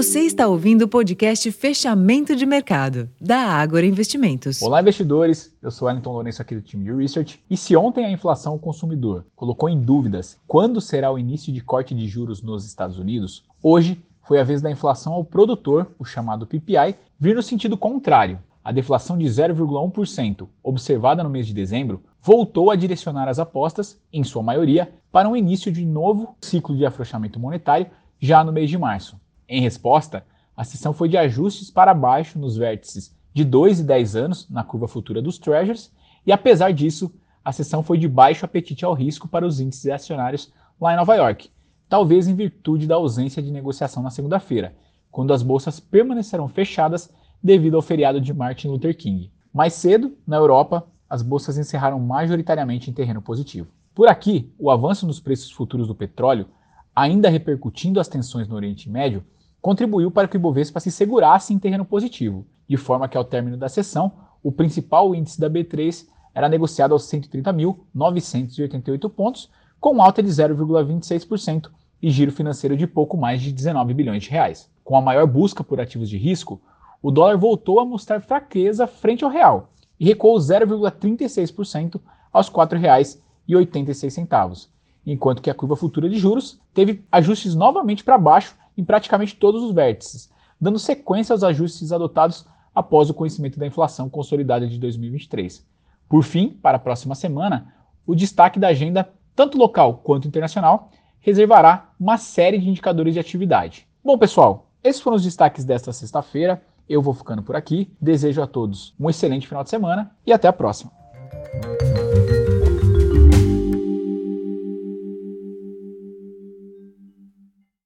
Você está ouvindo o podcast Fechamento de Mercado, da Ágora Investimentos. Olá, investidores. Eu sou Wellington Lourenço aqui do time de Research. E se ontem a inflação ao consumidor colocou em dúvidas quando será o início de corte de juros nos Estados Unidos, hoje foi a vez da inflação ao produtor, o chamado PPI, vir no sentido contrário. A deflação de 0,1% observada no mês de dezembro voltou a direcionar as apostas, em sua maioria, para um início de novo ciclo de afrouxamento monetário já no mês de março. Em resposta, a sessão foi de ajustes para baixo nos vértices de 2 e 10 anos na curva futura dos Treasuries, e apesar disso, a sessão foi de baixo apetite ao risco para os índices acionários lá em Nova York, talvez em virtude da ausência de negociação na segunda-feira, quando as bolsas permanecerão fechadas devido ao feriado de Martin Luther King. Mais cedo, na Europa, as bolsas encerraram majoritariamente em terreno positivo. Por aqui, o avanço nos preços futuros do petróleo, ainda repercutindo as tensões no Oriente Médio, contribuiu para que o Ibovespa se segurasse em terreno positivo, de forma que ao término da sessão, o principal índice da B3 era negociado aos 130.988 pontos, com alta de 0,26% e giro financeiro de pouco mais de 19 bilhões de reais. Com a maior busca por ativos de risco, o dólar voltou a mostrar fraqueza frente ao real e recuou 0,36% aos R$ 4,86, enquanto que a curva futura de juros teve ajustes novamente para baixo em praticamente todos os vértices, dando sequência aos ajustes adotados após o conhecimento da inflação consolidada de 2023. Por fim, para a próxima semana, o destaque da agenda, tanto local quanto internacional, reservará uma série de indicadores de atividade. Bom, pessoal, esses foram os destaques desta sexta-feira. Eu vou ficando por aqui. Desejo a todos um excelente final de semana e até a próxima.